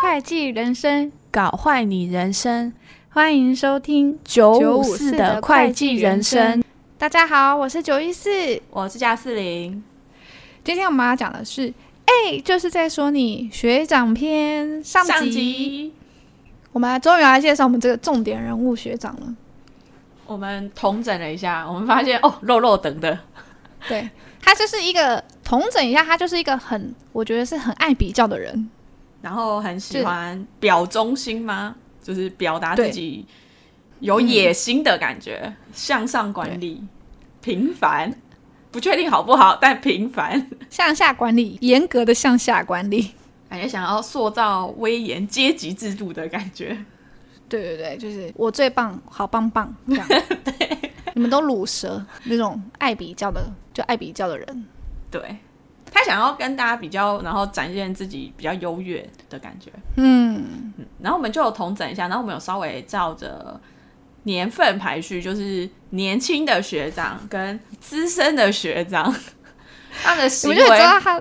会计人生搞坏你人生，欢迎收听九五四的会计人生。大家好，我是九一四，我是加四零。今天我们要讲的是，哎，就是在说你学长篇上集。上集我们终于来介绍我们这个重点人物学长了。我们统整了一下，我们发现哦，肉肉等的。对，他就是一个统整一下，他就是一个很，我觉得是很爱比较的人，然后很喜欢表忠心吗？就是表达自己。有野心的感觉，嗯、向上管理，平凡，不确定好不好，但平凡，向下管理，严格的向下管理，感觉想要塑造威严阶级制度的感觉。对对对，就是我最棒，好棒棒这样。对，你们都鲁蛇那种爱比较的，就爱比较的人。对，他想要跟大家比较，然后展现自己比较优越的感觉。嗯，然后我们就有统整一下，然后我们有稍微照着。年份排序就是年轻的学长跟资深的学长，他的行为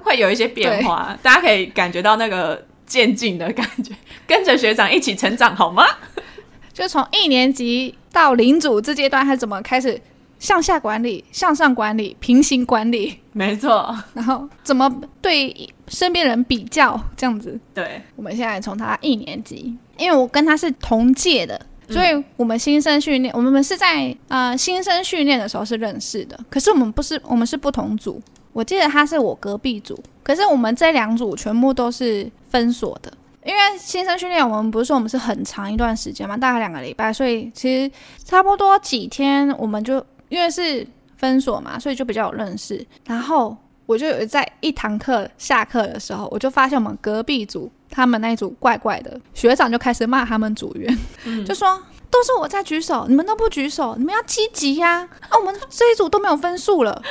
会有一些变化，大家可以感觉到那个渐进的感觉，跟着学长一起成长好吗？就从一年级到领主这阶段，他怎么开始向下管理、向上管理、平行管理？没错，然后怎么对身边人比较这样子？对，我们现在从他一年级，因为我跟他是同届的。所以，我们新生训练，我们是在呃新生训练的时候是认识的。可是我们不是，我们是不同组。我记得他是我隔壁组，可是我们这两组全部都是分所的。因为新生训练，我们不是说我们是很长一段时间嘛，大概两个礼拜，所以其实差不多几天，我们就因为是分所嘛，所以就比较有认识。然后我就有在一堂课下课的时候，我就发现我们隔壁组。他们那一组怪怪的，学长就开始骂他们组员，就说都是我在举手，你们都不举手，你们要积极呀！啊，我们这一组都没有分数了，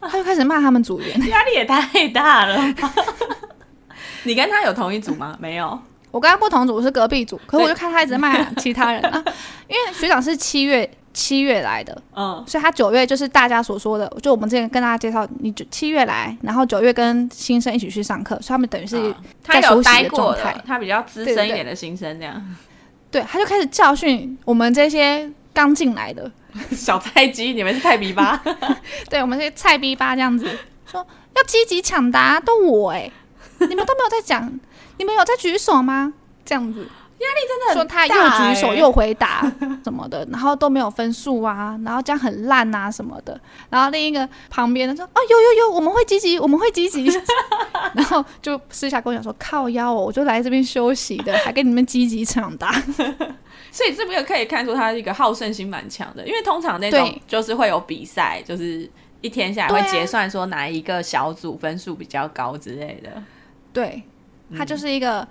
他就开始骂他们组员，压力也太大了。你跟他有同一组吗？没有，我跟他不同组，我是隔壁组，可是我就看他一直骂 其他人啊，因为学长是七月。七月来的，嗯，所以他九月就是大家所说的，就我们之前跟大家介绍，你就七月来，然后九月跟新生一起去上课，所以他们等于是在休息的状态，他比较资深一点的新生这样，对，对，他就开始教训我们这些刚进来的 小菜鸡，你们是菜逼吧？对，我们是菜逼吧这样子，说要积极抢答，都我哎、欸，你们都没有在讲，你们有在举手吗？这样子。压力真的很大、欸、说他又举手又回答什么的，然后都没有分数啊，然后这样很烂啊什么的。然后另一个旁边的说：“哦，有有有，我们会积极，我们会积极。”然后就私下跟我讲说：“靠腰哦，我就来这边休息的，还跟你们积极抢答。”所以这边可以看出他是一个好胜心蛮强的，因为通常那种就是会有比赛，就是一天下来会结算说哪一个小组分数比较高之类的。对，他就是一个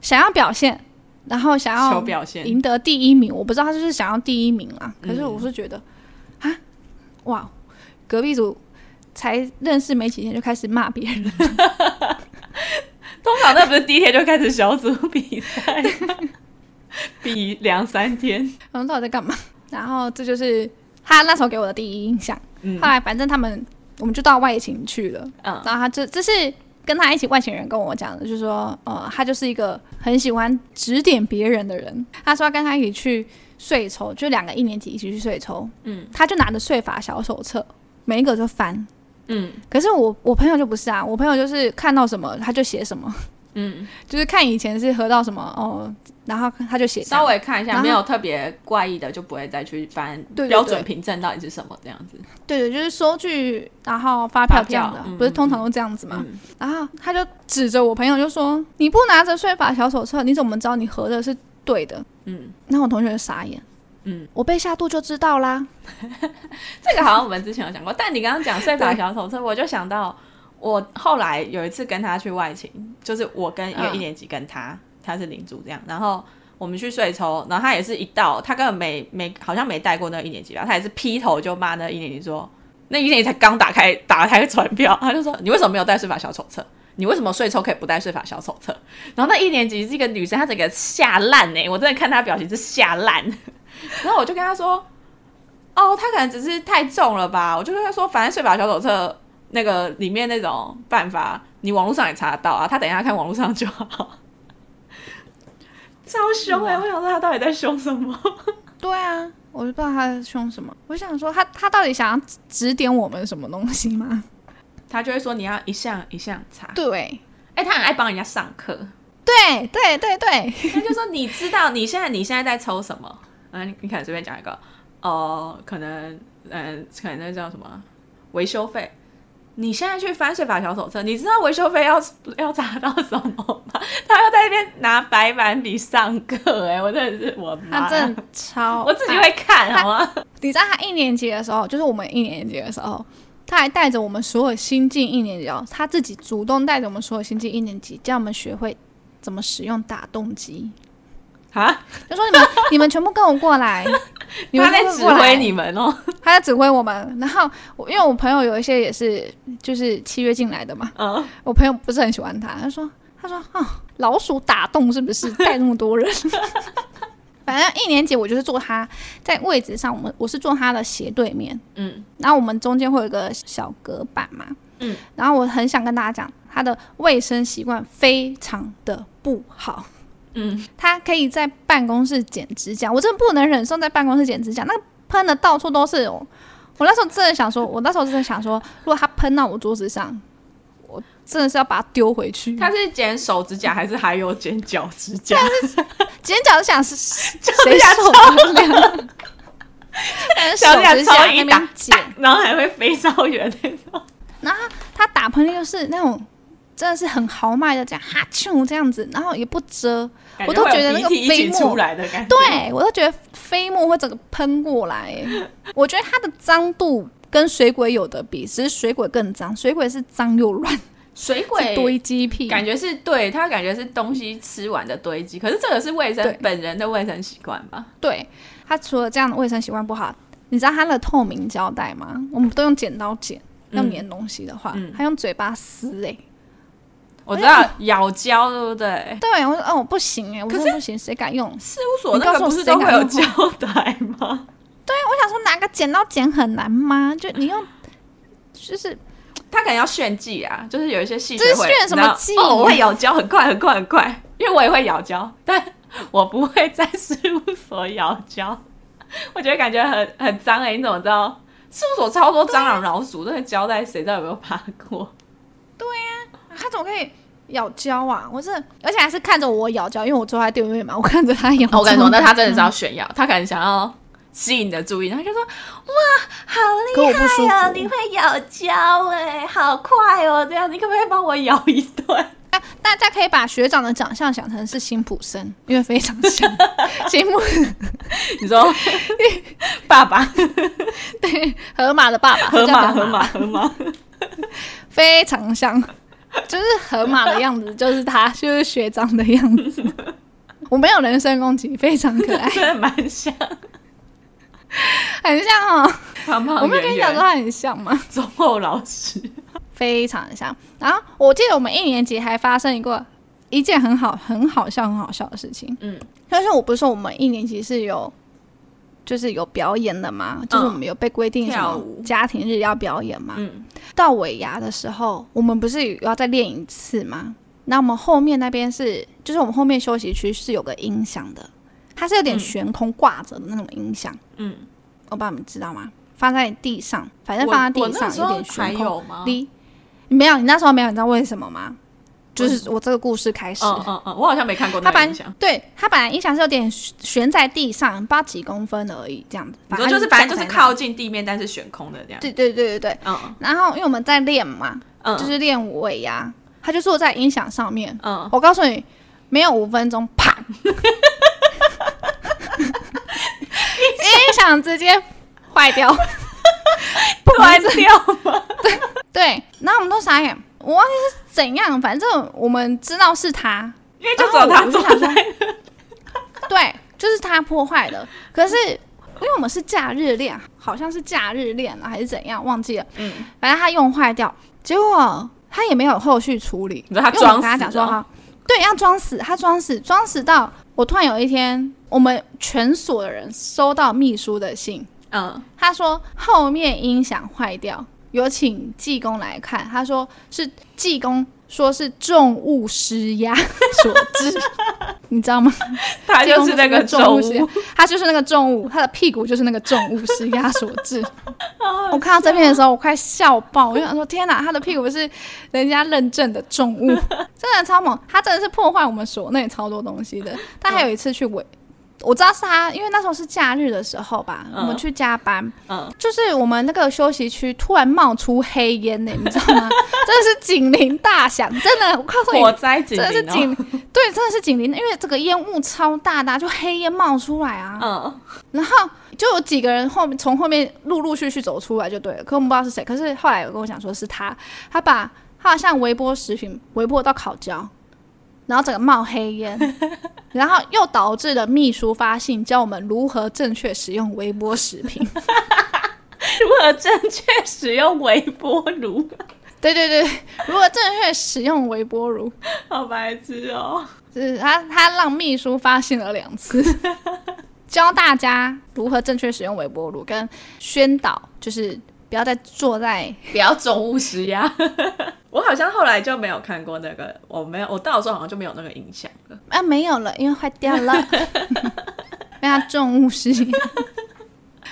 想要表现。然后想要表现赢得第一名，我不知道他就是想要第一名啊。可是我是觉得，啊、嗯，哇，隔壁组才认识没几天就开始骂别人，通常那不是第一天就开始小组比赛，比两三天，他们到底在干嘛？然后这就是他那时候给我的第一印象。嗯、后来反正他们我们就到外勤去了，嗯，然后他这这是。跟他一起外星人跟我讲的，就是说，呃，他就是一个很喜欢指点别人的人。他说要跟他一起去税抽，就两个一年级一起去税抽。嗯，他就拿着税法小手册，每一个就翻。嗯，可是我我朋友就不是啊，我朋友就是看到什么他就写什么。嗯，就是看以前是合到什么哦。然后他就写，稍微看一下，没有特别怪异的，就不会再去翻标准凭证到底是什么这样子。对对，就是收据，然后发票这样的，不是通常都这样子吗？然后他就指着我朋友就说：“你不拿着税法小手册，你怎么知道你合的是对的？”嗯，那我同学就傻眼。嗯，我背下肚就知道啦。这个好像我们之前有讲过，但你刚刚讲税法小手册，我就想到我后来有一次跟他去外勤，就是我跟一个一年级跟他。他是领主这样，然后我们去税抽，然后他也是一到，他根本没没好像没带过那个一年级吧，他也是劈头就骂那一年级说，那一年级才刚打开打开传票，他就说你为什么没有带税法小手册？你为什么税抽可以不带税法小手册？然后那一年级是一个女生，她整个吓烂哎，我真的看她表情是吓烂，然后我就跟她说，哦，她可能只是太重了吧？我就跟他说，反正税法小手册那个里面那种办法，你网络上也查得到啊。他等一下看网络上就好。超凶哎、欸！我想说他到底在凶什么？对啊，我就不知道他在凶什么。我想说他他到底想要指点我们什么东西吗？他就会说你要一项一项查。对，哎、欸，他很爱帮人家上课。对对对对，他就说你知道你现在你现在在抽什么？嗯，你可能随便讲一个哦、呃，可能嗯，可能那叫什么维修费。你现在去翻税法小手册，你知道维修费要要查到什么吗？他要在那边拿白板笔上课，哎，我真的是我妈，他真的超，我自己会看，好吗？你知道他一年级的时候，就是我们一年级的时候，他还带着我们所有新进一年级哦，他自己主动带着我们所有新进一年级，教我们学会怎么使用打洞机。啊！就说你们，你们全部跟我过来，你 们他在指挥你们哦，他在指挥我们。然后我因为我朋友有一些也是就是七月进来的嘛，嗯，我朋友不是很喜欢他，他说他说啊、哦，老鼠打洞是不是？带那么多人？反正一年级我就是坐他在位置上，我们我是坐他的斜对面，嗯，然后我们中间会有一个小隔板嘛，嗯，然后我很想跟大家讲，他的卫生习惯非常的不好。嗯，他可以在办公室剪指甲，我真的不能忍受在办公室剪指甲，那喷的到处都是哦。我那时候真的想说，我那时候真的想说，如果他喷到我桌子上，我真的是要把它丢回去。他是剪手指甲还是还有剪脚指甲？剪脚指甲是 谁受得了？手指甲一打剪，然后还会飞超远那种。然后他打喷嚏就是那种。真的是很豪迈的这样哈啾这样子，然后也不遮，我都觉得那个飞沫，对我都觉得飞沫会整个喷过来。我觉得它的脏度跟水鬼有的比，只是水鬼更脏，水鬼是脏又乱，水鬼堆积癖，感觉是对他感觉是东西吃完的堆积，可是这个是卫生本人的卫生习惯吧？对，他除了这样的卫生习惯不好，你知道他的透明胶带吗？我们都用剪刀剪，要粘东西的话，嗯、他用嘴巴撕哎、欸。我知道咬胶对不对？对，我说哦不行哎，我说不行，谁敢用？事务所那个不是都会有胶带吗？对，我想说拿个剪刀剪很难吗？就你用，就是 他可能要炫技啊，就是有一些细节会炫什么技？哦，我会咬胶，很快很快很快，因为我也会咬胶，但我不会在事务所咬胶。我觉得感觉很很脏哎，你怎么知道？事务所超多蟑螂老鼠，那个胶带谁知道有没有爬过？对呀。他怎么可以咬胶啊？我是，而且还是看着我咬胶，因为我坐在对面嘛，我看着他咬。我跟你说，那他真的是要炫耀，他可能想要吸引你的注意，他就说：“哇，好厉害哦，你会咬胶哎，好快哦！这样，你可不可以帮我咬一段？”啊，大家可以把学长的长相想成是辛普森，因为非常像辛普。你说 爸爸，对，河马的爸爸，河马，河马，河马，非常像。就是河马的样子，就是他，就是学长的样子。我没有人身攻击，非常可爱，真的蛮像，很像哦。我没有跟你讲说他很像吗？忠厚老师，非常像。然后我记得我们一年级还发生一个一件很好、很好笑、很好笑的事情。嗯，但是我不是说我们一年级是有。就是有表演的嘛，嗯、就是我们有被规定什么家庭日要表演嘛。嗯、到尾牙的时候，我们不是要再练一次吗？那我们后面那边是，就是我们后面休息区是有个音响的，它是有点悬空挂着的那种音响。嗯，我不知道你们知道吗？放在地上，反正放在地上有点悬空。你没有？你那时候没有？你知道为什么吗？就是我这个故事开始，嗯嗯嗯，我好像没看过那个音响。对，它本来音响是有点悬在地上，不知道几公分而已，这样子。反正就是反正就是靠近地面，但是悬空的这样。对对对对对，嗯。然后因为我们在练嘛，嗯，就是练尾牙，他就坐在音响上面，嗯。我告诉你，没有五分钟，啪，音响直接坏掉，坏掉吗？对 对，然后我们都傻眼。我忘记是怎样，反正我们知道是他，因为就只有他做的。对，就是他破坏的。可是因为我们是假日练，好像是假日练了，还是怎样，忘记了。嗯，反正他用坏掉，结果他也没有后续处理。你知道他装死？讲说哈，对，要装死，他装死，装死到我突然有一天，我们全所的人收到秘书的信。嗯，他说后面音响坏掉，有请济公来看。他说是济公说是重物施压 所致，你知道吗？他就是那个重物，他就是那个重物，他的屁股就是那个重物施压 所致。我看到这片的时候，我快笑爆，我就想说天哪，他的屁股是人家认证的重物，真的超猛，他真的是破坏我们所内超多东西的。他还有一次去围。我知道是他，因为那时候是假日的时候吧，嗯、我们去加班，嗯，就是我们那个休息区突然冒出黑烟呢，你知道吗？真的是警铃大响，真的，我告诉你，火灾警铃，真的是警，对，真的是警铃，因为这个烟雾超大的，就黑烟冒出来啊，嗯，然后就有几个人后面从后面陆陆续续走出来就对了，可我们不知道是谁，可是后来有跟我讲说是他，他把他好像微波食品微波到烤焦。然后整个冒黑烟，然后又导致了秘书发信教我们如何正确使用微波食品，如何正确使用微波炉？对对对，如何正确使用微波炉？好白痴哦！就是他他让秘书发信了两次，教大家如何正确使用微波炉，跟宣导就是。不要再坐在，不要重物施压。我好像后来就没有看过那个，我没有，我到的时候好像就没有那个印象了。啊，没有了，因为坏掉了。被他重物施压，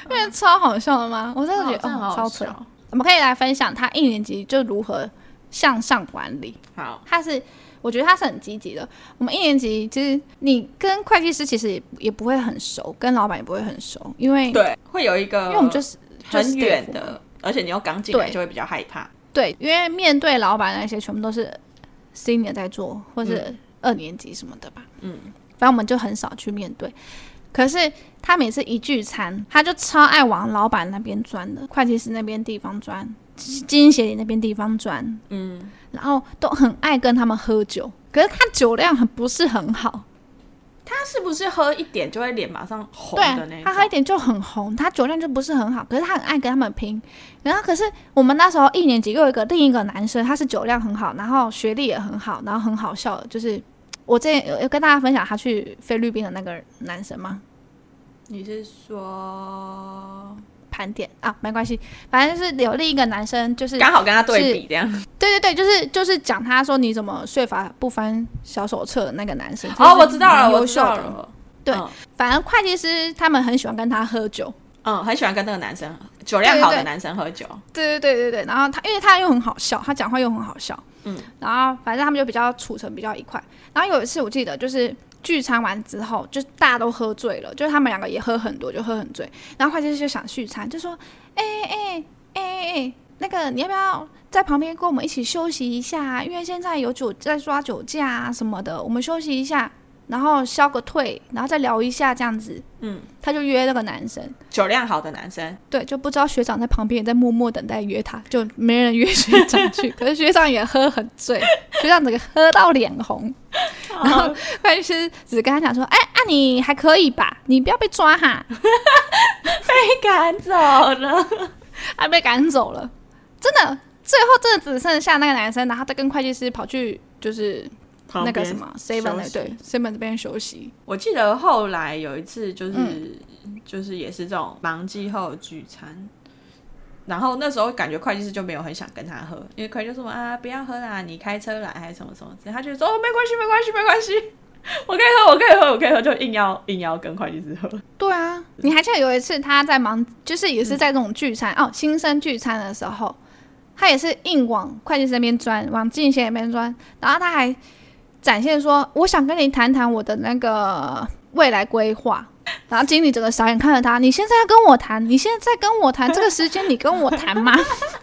因为超好笑的吗？我真的觉得哦，超扯。我们可以来分享他一年级就如何向上管理。好，他是，我觉得他是很积极的。我们一年级其实你跟会计师其实也也不会很熟，跟老板也不会很熟，因为对，会有一个，因为我们就是很远的。而且你又刚进来，就会比较害怕。对，因为面对老板那些，全部都是 senior 在做，或是二年级什么的吧。嗯，反正我们就很少去面对。可是他每次一聚餐，他就超爱往老板那边钻的，会计师那边地方钻，经营协理那边地方钻。嗯，然后都很爱跟他们喝酒，可是他酒量很不是很好。他是不是喝一点就会脸马上红的那种？他喝一点就很红，他酒量就不是很好，可是他很爱跟他们拼。然后可是我们那时候一年级又有一个另一个男生，他是酒量很好，然后学历也很好，然后很好笑的。就是我之前有有跟大家分享他去菲律宾的那个男生吗？你是说？盘点啊，没关系，反正是有另一个男生，就是刚好跟他对比这样。对对对，就是就是讲他说你怎么税法不翻小手册的那个男生。哦，我知道了，我知道了。对，反正会计师他们很喜欢跟他喝酒，嗯，很喜欢跟那个男生酒量好的男生喝酒。对对对对对，然后他因为他又很好笑，他讲话又很好笑，嗯，然后反正他们就比较处成比较愉快。然后有一次我记得就是。聚餐完之后，就大家都喝醉了，就是他们两个也喝很多，就喝很醉。然后会计师就想续餐，就说：“哎哎哎哎，那个你要不要在旁边跟我们一起休息一下？因为现在有酒在抓酒驾什么的，我们休息一下。”然后消个退，然后再聊一下这样子。嗯，他就约那个男生，酒量好的男生。对，就不知道学长在旁边也在默默等待约他，就没人约学长去。可是学长也喝很醉，学长整个喝到脸红。然后会计师只跟他讲说：“哎，啊你还可以吧？你不要被抓哈。”被赶走了，还 被赶走了。真的，最后真的只剩下那个男生，然后他跟会计师跑去就是。那个什么 seven 对 seven 这边休息。我记得后来有一次，就是、嗯、就是也是这种忙季后聚餐，然后那时候感觉会计师就没有很想跟他喝，因为会计师说啊不要喝啦，你开车来还是什么什么之类，他就说哦没关系没关系没关系，我可以喝我可以喝我可以喝，就硬要硬要跟会计师喝。对啊，你还记得有一次他在忙，就是也是在这种聚餐、嗯、哦新生聚餐的时候，他也是硬往会计师那边钻，往进贤那边钻，然后他还。展现说，我想跟你谈谈我的那个未来规划。然后经理整个傻眼看着他，你现在要跟我谈？你现在在跟我谈？这个时间你跟我谈吗？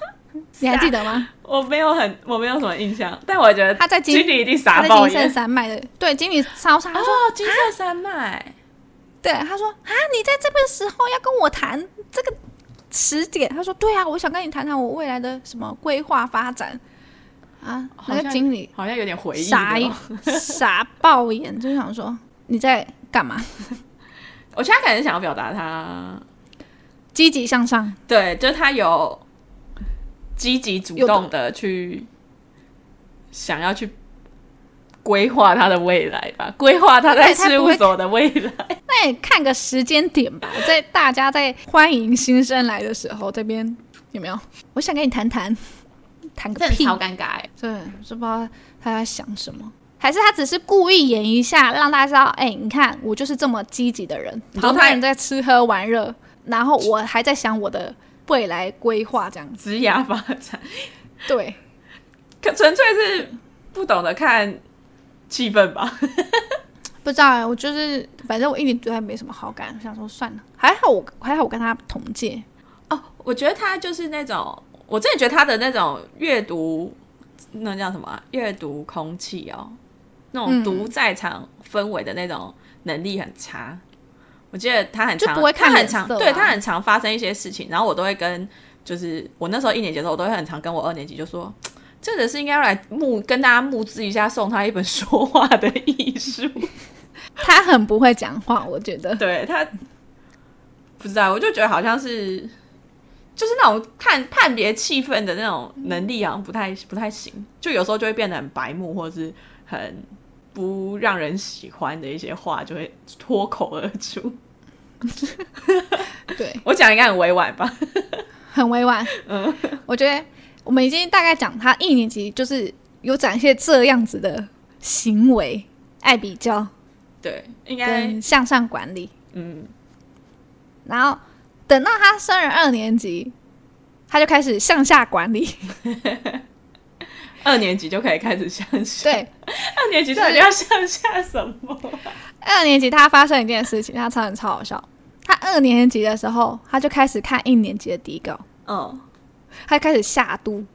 你还记得吗？我没有很，我没有什么印象。但我觉得他在经理一定傻爆眼。金色山脉的，对，经理超傻。他说金色山脉，对，他说啊，你在这个时候要跟我谈这个时点？他说对啊，我想跟你谈谈我未来的什么规划发展。啊，那个经理好像有点回忆，傻傻爆眼，就想说你在干嘛？我现在可能想要表达他积极向上，对，就是他有积极主动的去想要去规划他的未来吧，规划他在事务所的未来。那也看个时间点吧，在大家在欢迎新生来的时候，这边有没有？我想跟你谈谈，谈个屁，超尴尬哎！对，是不知道他在想什么，还是他只是故意演一下，让大家知道，哎、欸，你看我就是这么积极的人，旁边人在吃喝玩乐，然后我还在想我的未来规划，这样职业发展，对，可纯粹是不懂得看气氛吧。不知道哎，我就是反正我一直对他没什么好感，想说算了，还好我还好我跟他同届。哦。我觉得他就是那种，我真的觉得他的那种阅读，那叫什么阅读空气哦，那种读在场氛围的那种能力很差。嗯、我记得他很常，不会看、啊、他很常，对他很常发生一些事情，然后我都会跟，就是我那时候一年级的时候，我都会很常跟我二年级就说，真的是应该要来募跟大家募资一下，送他一本说话的艺术。他很不会讲话，我觉得。对他不知道，我就觉得好像是，就是那种看判别气氛的那种能力，好像不太不太行。就有时候就会变得很白目，或者是很不让人喜欢的一些话，就会脱口而出。对我讲应该很委婉吧？很委婉。嗯，我觉得我们已经大概讲他一年级就是有展现这样子的行为，爱比较。对，应该向上管理。嗯，然后等到他升了二年级，他就开始向下管理。二年级就可以开始向下。对，二年级到底要向下什么？二年级他发生一件事情，他超人超好笑。他二年级的时候，他就开始看一年级的底稿。嗯，他就开始下肚，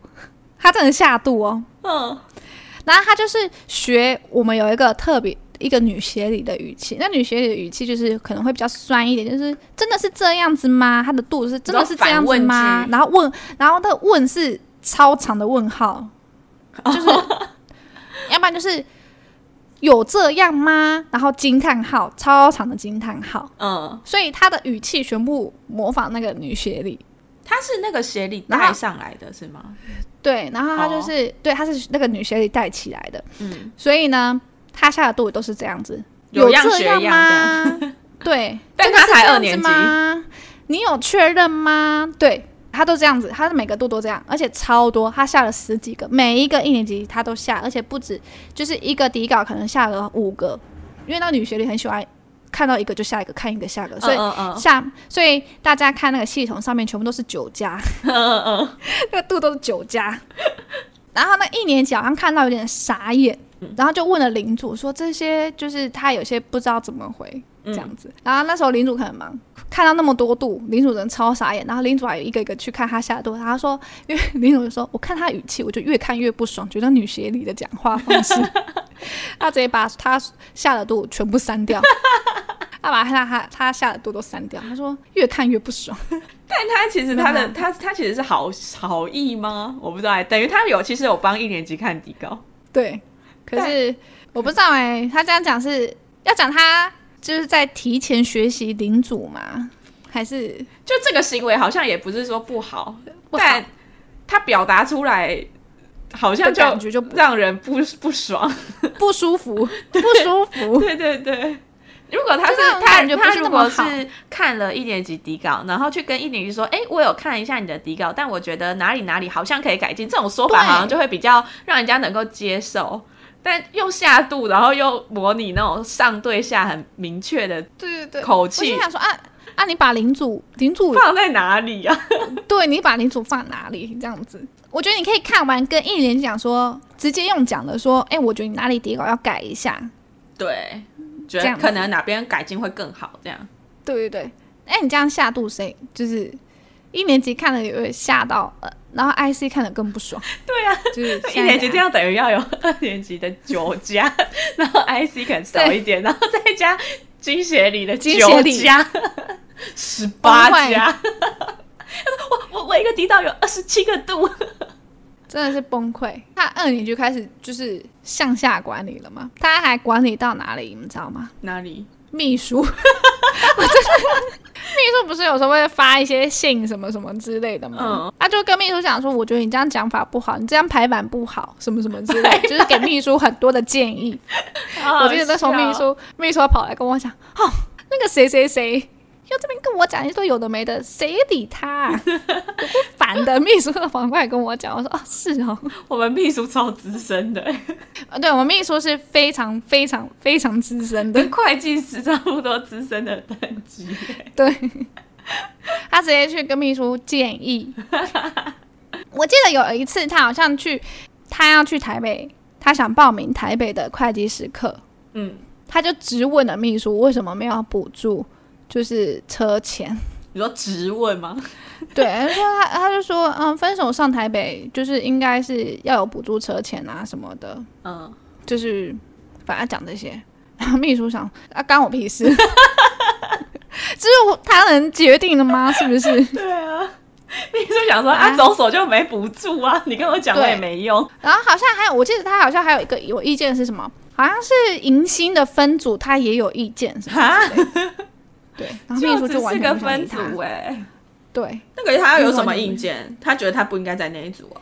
他真的下肚哦。嗯，然后他就是学我们有一个特别。一个女协理的语气，那女协理的语气就是可能会比较酸一点，就是真的是这样子吗？她的肚子是真的是这样子吗？然后问，然后那个问是超长的问号，就是要不然就是有这样吗？然后惊叹号，超长的惊叹号。嗯，所以她的语气全部模仿那个女协理，她是那个协理带上来的是吗？对，然后她就是、哦、对，她是那个女协理带起来的。嗯，所以呢。他下的肚子都是这样子，有样学样吗？对，但他才二年级吗？你有确认吗？对，他都这样子，他的每个度都这样，而且超多，他下了十几个，每一个一年级他都下，而且不止，就是一个底稿可能下了五个，因为那个女学历很喜欢看到一个就下一个，看一个下一个，所以下，所以大家看那个系统上面全部都是九加，那个度都是九加，然后那一年级好像看到有点傻眼。然后就问了领主说：“这些就是他有些不知道怎么回这样子。嗯”然后那时候领主可能忙，看到那么多度，领主人超傻眼。然后领主还有一个一个去看他下的肚，他说：“因为领主就说，我看他语气，我就越看越不爽，觉得女协理的讲话方式。”他直接把他下的度全部删掉，他把他他他下的度都删掉。他说：“越看越不爽。”但他其实他的他他其实是好好意吗？我不知道，等于他有其实有帮一年级看底稿，对。可是我不知道哎、欸，他这样讲是要讲他就是在提前学习领主吗？还是就这个行为好像也不是说不好，不好但他表达出来好像就感觉就让人不不爽、不舒服、不舒服。对对对，如果他是他他如果是看了一年级底稿，然后去跟一年级说：“哎、欸，我有看一下你的底稿，但我觉得哪里哪里好像可以改进。”这种说法好像就会比较让人家能够接受。但又下肚，然后又模拟那种上对下很明确的对对对口气。我心想说啊啊，你把领主领主放在哪里啊？对，你把领主放哪里？这样子，我觉得你可以看完跟一年级讲说，直接用讲的说，哎、欸，我觉得你哪里底稿要改一下。对，觉得可能哪边改进会更好。这样。对对对，哎、欸，你这样下肚谁就是一年级看了也会吓到呃。然后 IC 看得更不爽，对啊，就是一年级这样等于要有 二年级的九加，然后 IC 可能少一点，然后再加金学里的九加 十八加，我我我一个地道有二十七个度，真的是崩溃。他二年级就开始就是向下管理了嘛，他还管理到哪里，你们知道吗？哪里？就是秘书不是有时候会发一些信什么什么之类的吗？嗯，他就跟秘书讲说，我觉得你这样讲法不好，你这样排版不好，什么什么之类，就是给秘书很多的建议。我记得那时候秘书秘书跑来跟我讲，哦，那个谁谁谁。又这边跟我讲一堆有的没的，谁理他、啊？烦的秘书的反过来跟我讲，我说哦是哦，我们秘书超资深的，啊对，我们秘书是非常非常非常资深的，跟会计师差不多资深的等级。对，他直接去跟秘书建议。我记得有一次他好像去，他要去台北，他想报名台北的会计师课，嗯，他就直问了秘书为什么没有补助。就是车钱，你说直问吗？对，他说他他就说，嗯，分手上台北就是应该是要有补助车钱啊什么的，嗯，就是反正讲这些，然后秘书想啊，关我屁事，这是他能决定的吗？是不是？对啊，秘书想说啊，走手就没补助啊，你跟我讲我也没用。然后好像还有，我记得他好像还有一个有意见是什么？好像是迎新的分组，他也有意见，是吧？对，然后秘书就完全不分组哎，对，那个他要有什么意见？他觉得他不应该在那一组哦。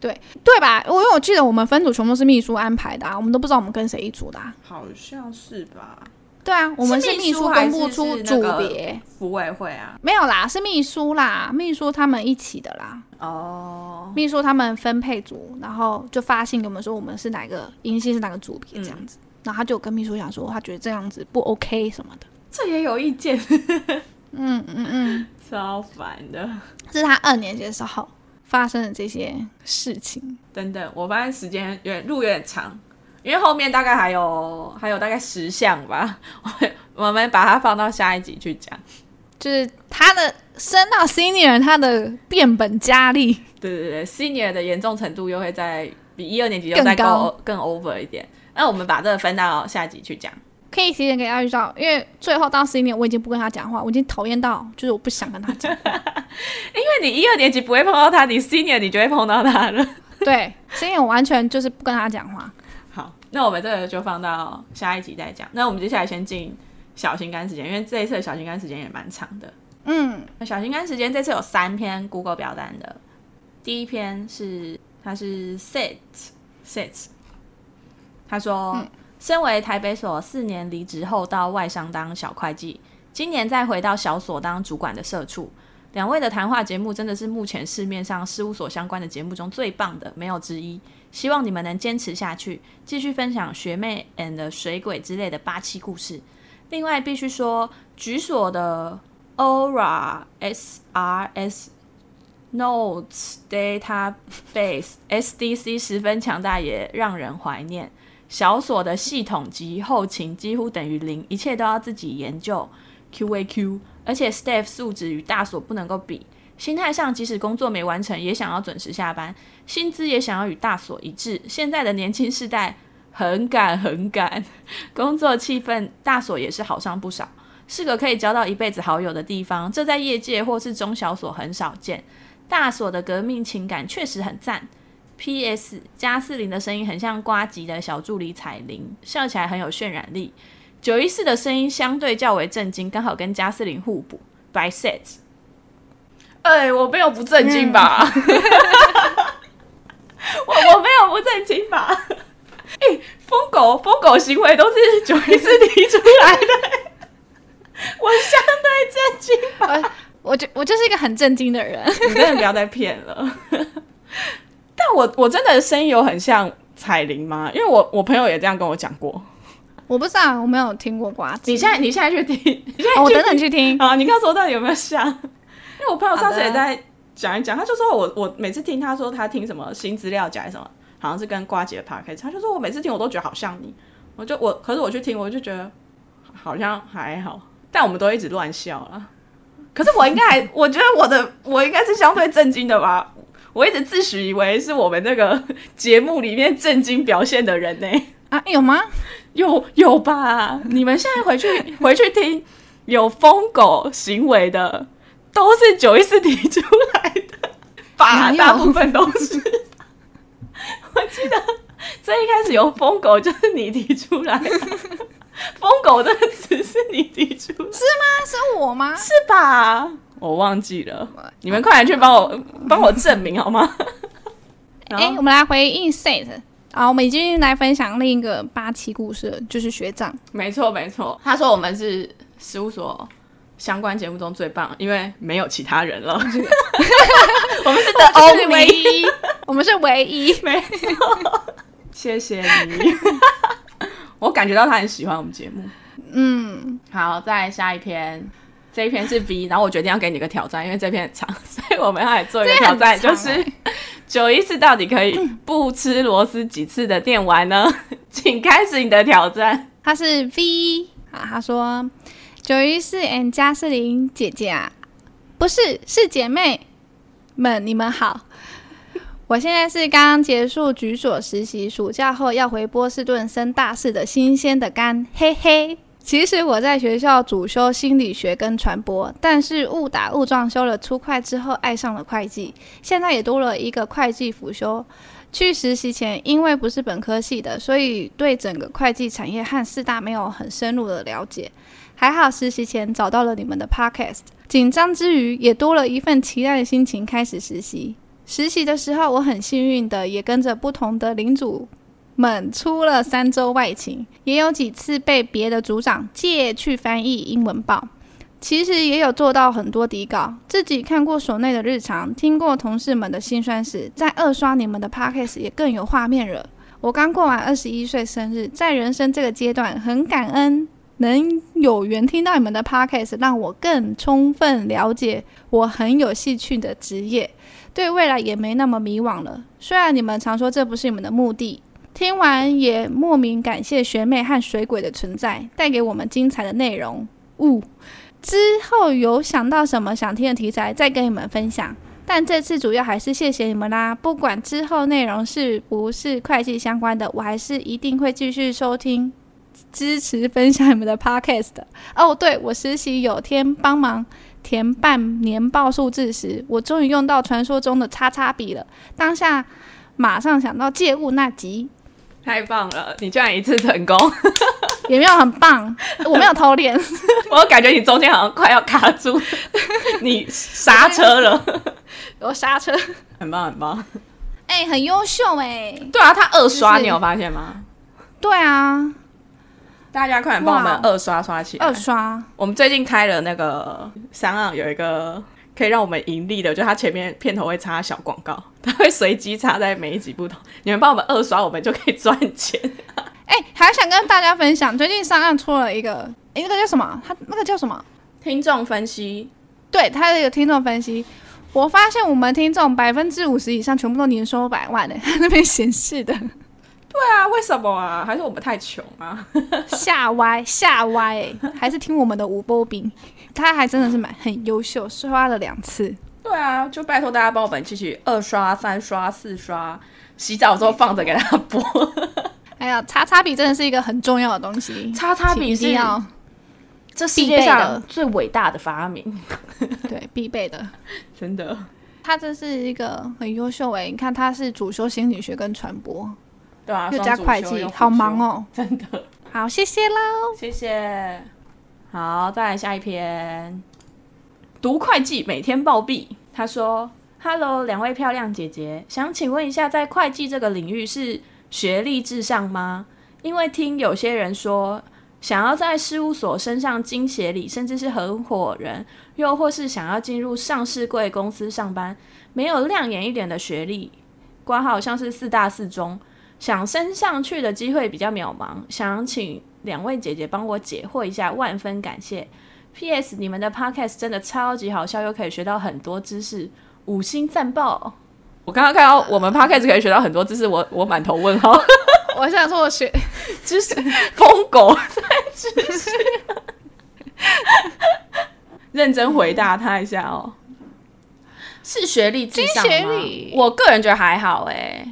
对对吧？我因为我记得我们分组全部是秘书安排的啊，我们都不知道我们跟谁一组的。好像是吧？对啊，我们是秘书公布出组别，服委会啊，没有啦，是秘书啦，秘书他们一起的啦。哦，秘书他们分配组，然后就发信给我们说我们是哪个音信是哪个组别这样子，然后他就跟秘书讲说他觉得这样子不 OK 什么的。这也有意见，嗯嗯嗯，超烦的。这是他二年级的时候发生的这些事情。等等，我发现时间有点路有点长，因为后面大概还有还有大概十项吧，我们把它放到下一集去讲。就是他的升到 senior，他的变本加厉。对对对，senior 的严重程度又会在比一二年级又再高更 over 一点。那我们把这个分到下一集去讲。可以提前给他预兆，因为最后到十一年，我已经不跟他讲话，我已经讨厌到，就是我不想跟他讲。因为你一二年级不会碰到他，你 senior 你就会碰到他了。对，所以我完全就是不跟他讲话。好，那我们这个就放到下一集再讲。那我们接下来先进小心肝时间，因为这一次的小心肝时间也蛮长的。嗯，那小心肝时间这次有三篇 Google 表单的，第一篇是他是 Set Set，他说。嗯身为台北所四年离职后到外商当小会计，今年再回到小所当主管的社畜，两位的谈话节目真的是目前市面上事务所相关的节目中最棒的，没有之一。希望你们能坚持下去，继续分享学妹 and 水鬼之类的八七故事。另外，必须说，局所的 Aura SRS Notes Database SDC 十分强大，也让人怀念。小所的系统及后勤几乎等于零，一切都要自己研究。QAQ，而且 staff 素质与大所不能够比。心态上，即使工作没完成，也想要准时下班，薪资也想要与大所一致。现在的年轻世代很赶很赶，工作气氛大所也是好上不少，是个可以交到一辈子好友的地方。这在业界或是中小所很少见。大所的革命情感确实很赞。P.S. 加四零的声音很像瓜吉的小助理彩铃，笑起来很有渲染力。九一四的声音相对较为震惊，刚好跟加四零互补。By set，哎，我没有不正经吧？嗯、我我没有不正经吧？哎、欸，疯狗疯狗行为都是九一四提出来的，我相对正经吧？我就我就是一个很正经的人，你真的不要再骗了。但我我真的声音有很像彩铃吗？因为我我朋友也这样跟我讲过。我不知道，我没有听过瓜子。你现在你现在去听，你现在去哦、我等等去听啊！你告诉我到底有没有像？因为我朋友上次也在讲一讲，他就说我我每次听他说他听什么新资料讲什么，好像是跟瓜姐的 podcast，他就说我每次听我都觉得好像你，我就我可是我去听我就觉得好像还好，但我们都一直乱笑了。可是我应该还我觉得我的我应该是相对震惊的吧。我一直自诩以为是我们这个节目里面正经表现的人呢？啊，有吗？有有吧？你们现在回去 回去听，有疯狗行为的都是九一四提出来的，吧？大部分都是。我记得最一开始有疯狗就是你提出来的，疯狗这个词是你提出是吗？是我吗？是吧？我忘记了，你们快点去帮我帮我证明好吗？哎、欸，我们来回应 Set 好，我们已经来分享另一个八七故事了，就是学长。没错没错，他说我们是事务所相关节目中最棒，因为没有其他人了。我们是 the only，唯一，我们是唯一，没错。谢谢你，我感觉到他很喜欢我们节目。嗯，好，再下一篇，这一篇是 B，然后我决定要给你个挑战，因为这篇很长，所以我们要来做一个挑战，欸、就 是九一四到底可以不吃螺丝几次的电玩呢？请开始你的挑战。他是 V 啊，他说九一四 and 加斯林姐姐啊，不是，是姐妹们，你们好。我现在是刚刚结束局所实习，暑假后要回波士顿升大四的新鲜的肝，嘿嘿。其实我在学校主修心理学跟传播，但是误打误撞修了初会之后爱上了会计，现在也多了一个会计辅修。去实习前，因为不是本科系的，所以对整个会计产业和四大没有很深入的了解。还好实习前找到了你们的 podcast，紧张之余也多了一份期待的心情开始实习。实习的时候，我很幸运的也跟着不同的领主们出了三周外勤，也有几次被别的组长借去翻译英文报。其实也有做到很多底稿，自己看过所内的日常，听过同事们的辛酸史，在二刷你们的 podcast 也更有画面了。我刚过完二十一岁生日，在人生这个阶段，很感恩能有缘听到你们的 podcast，让我更充分了解我很有兴趣的职业。对未来也没那么迷惘了。虽然你们常说这不是你们的目的，听完也莫名感谢学妹和水鬼的存在，带给我们精彩的内容。呜、之后有想到什么想听的题材，再跟你们分享。但这次主要还是谢谢你们啦。不管之后内容是不是会计相关的，我还是一定会继续收听、支持、分享你们的 podcast 的。哦，对，我实习有天帮忙。填办年报数字时，我终于用到传说中的叉叉笔了。当下马上想到借物那集，太棒了！你居然一次成功，也没有很棒，我没有偷练。我感觉你中间好像快要卡住，你刹车了，我刹车，很棒很棒。哎、欸，很优秀哎、欸。对啊，他二刷，就是、你有发现吗？对啊。大家快点帮我们二刷刷起来！二刷，我们最近开了那个 SoundOn 有一个可以让我们盈利的，就它前面片头会插小广告，它会随机插在每一集不同。你们帮我们二刷，我们就可以赚钱。哎、欸，还想跟大家分享，最近 SoundOn 出了一个，哎、欸，那个叫什么？他那个叫什么？听众分析。对，他的一个听众分析，我发现我们听众百分之五十以上全部都年收百万的，那边显示的。对啊，为什么啊？还是我们太穷啊？吓歪吓歪、欸，还是听我们的吴波兵，他还真的是蛮很优秀，刷了两次。对啊，就拜托大家帮我们继续二刷、三刷、四刷，洗澡的时候放着给他播。哎呀叉叉笔真的是一个很重要的东西，叉叉笔是要这世界上最伟大的发明，对，必备的，真的。他这是一个很优秀哎、欸，你看他是主修心理学跟传播。对啊，又加会计，好忙哦！真的，好，谢谢喽，谢谢。好，再来下一篇。读会计每天暴毙。他说：“Hello，两位漂亮姐姐，想请问一下，在会计这个领域是学历至上吗？因为听有些人说，想要在事务所升上经协理，甚至是合伙人，又或是想要进入上市柜公司上班，没有亮眼一点的学历，挂号像是四大四中。”想升上去的机会比较渺茫，想请两位姐姐帮我解惑一下，万分感谢。P.S. 你们的 Podcast 真的超级好笑，又可以学到很多知识，五星赞爆！我刚刚看到我们 Podcast 可以学到很多知识，我我满头问号。我想说，我学知识疯狗在知识，认真回答他一下哦。是学历至上吗？我个人觉得还好哎、欸。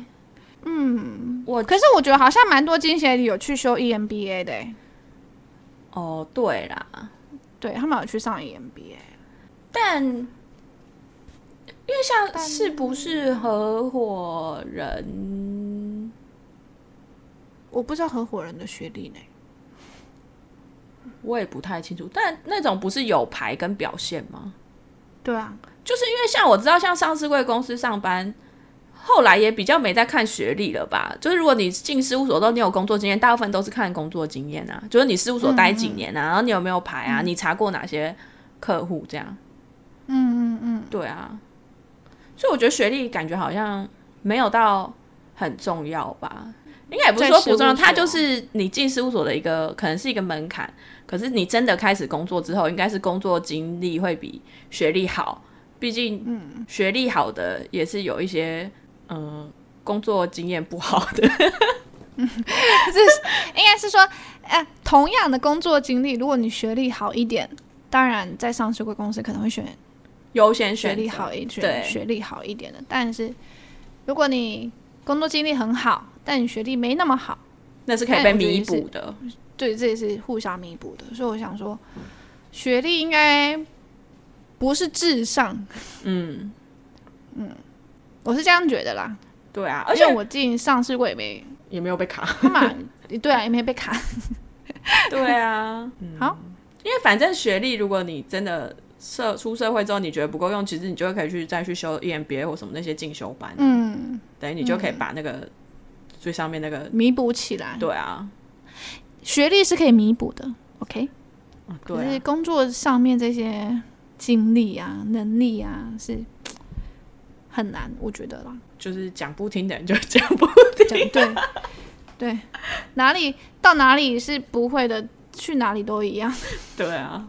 嗯。我可是我觉得好像蛮多金协理有去修 EMBA 的、欸。哦，对啦，对他们有去上 EMBA，但因为像是不是合伙人，我不知道合伙人的学历呢，我也不太清楚。但那种不是有牌跟表现吗？对啊，就是因为像我知道，像上市贵公司上班。后来也比较没在看学历了吧？就是如果你进事务所都你有工作经验，大部分都是看工作经验啊。就是你事务所待几年啊，嗯、然后你有没有牌啊？嗯、你查过哪些客户这样？嗯嗯嗯，对啊。所以我觉得学历感觉好像没有到很重要吧？应该也不是说不重要，它就是你进事务所的一个可能是一个门槛。可是你真的开始工作之后，应该是工作经历会比学历好。毕竟，嗯，学历好的也是有一些，嗯、呃，工作经验不好的。嗯，是应该是说，呃，同样的工作经历，如果你学历好一点，当然在上市贵公司可能会选优先选学历好一点，对，学历好一点的。但是如果你工作经历很好，但你学历没那么好，那是可以被弥补的。对，这也是互相弥补的。所以我想说，学历应该。不是至上，嗯嗯，我是这样觉得啦。对啊，而且我进上市柜也没也没有被卡。嘛，对啊，也没被卡。对啊，嗯、好，因为反正学历，如果你真的社出社会之后，你觉得不够用，其实你就可以去再去修 EMBA 或什么那些进修班，嗯，等于你就可以把那个最上面那个弥补起来。对啊，学历是可以弥补的，OK，对、啊，可是工作上面这些。经历啊，能力啊，是很难，我觉得啦。就是讲不听的人就讲不听，对对，哪里到哪里是不会的，去哪里都一样。对啊，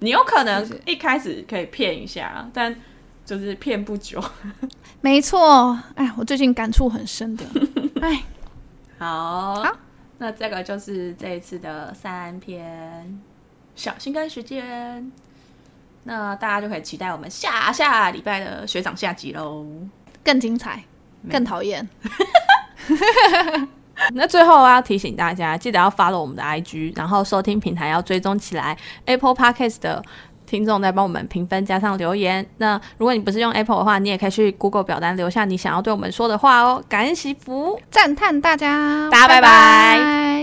你有可能一开始可以骗一下，但就是骗不久。没错，哎，我最近感触很深的。哎，好，好，那这个就是这一次的三篇小心肝时间。那大家就可以期待我们下下礼拜的学长下集喽，更精彩，更讨厌。那最后要提醒大家，记得要 follow 我们的 IG，然后收听平台要追踪起来。Apple Podcast 的听众在帮我们评分加上留言。那如果你不是用 Apple 的话，你也可以去 Google 表单留下你想要对我们说的话哦。感恩祈福，赞叹大家，大家拜拜。拜拜。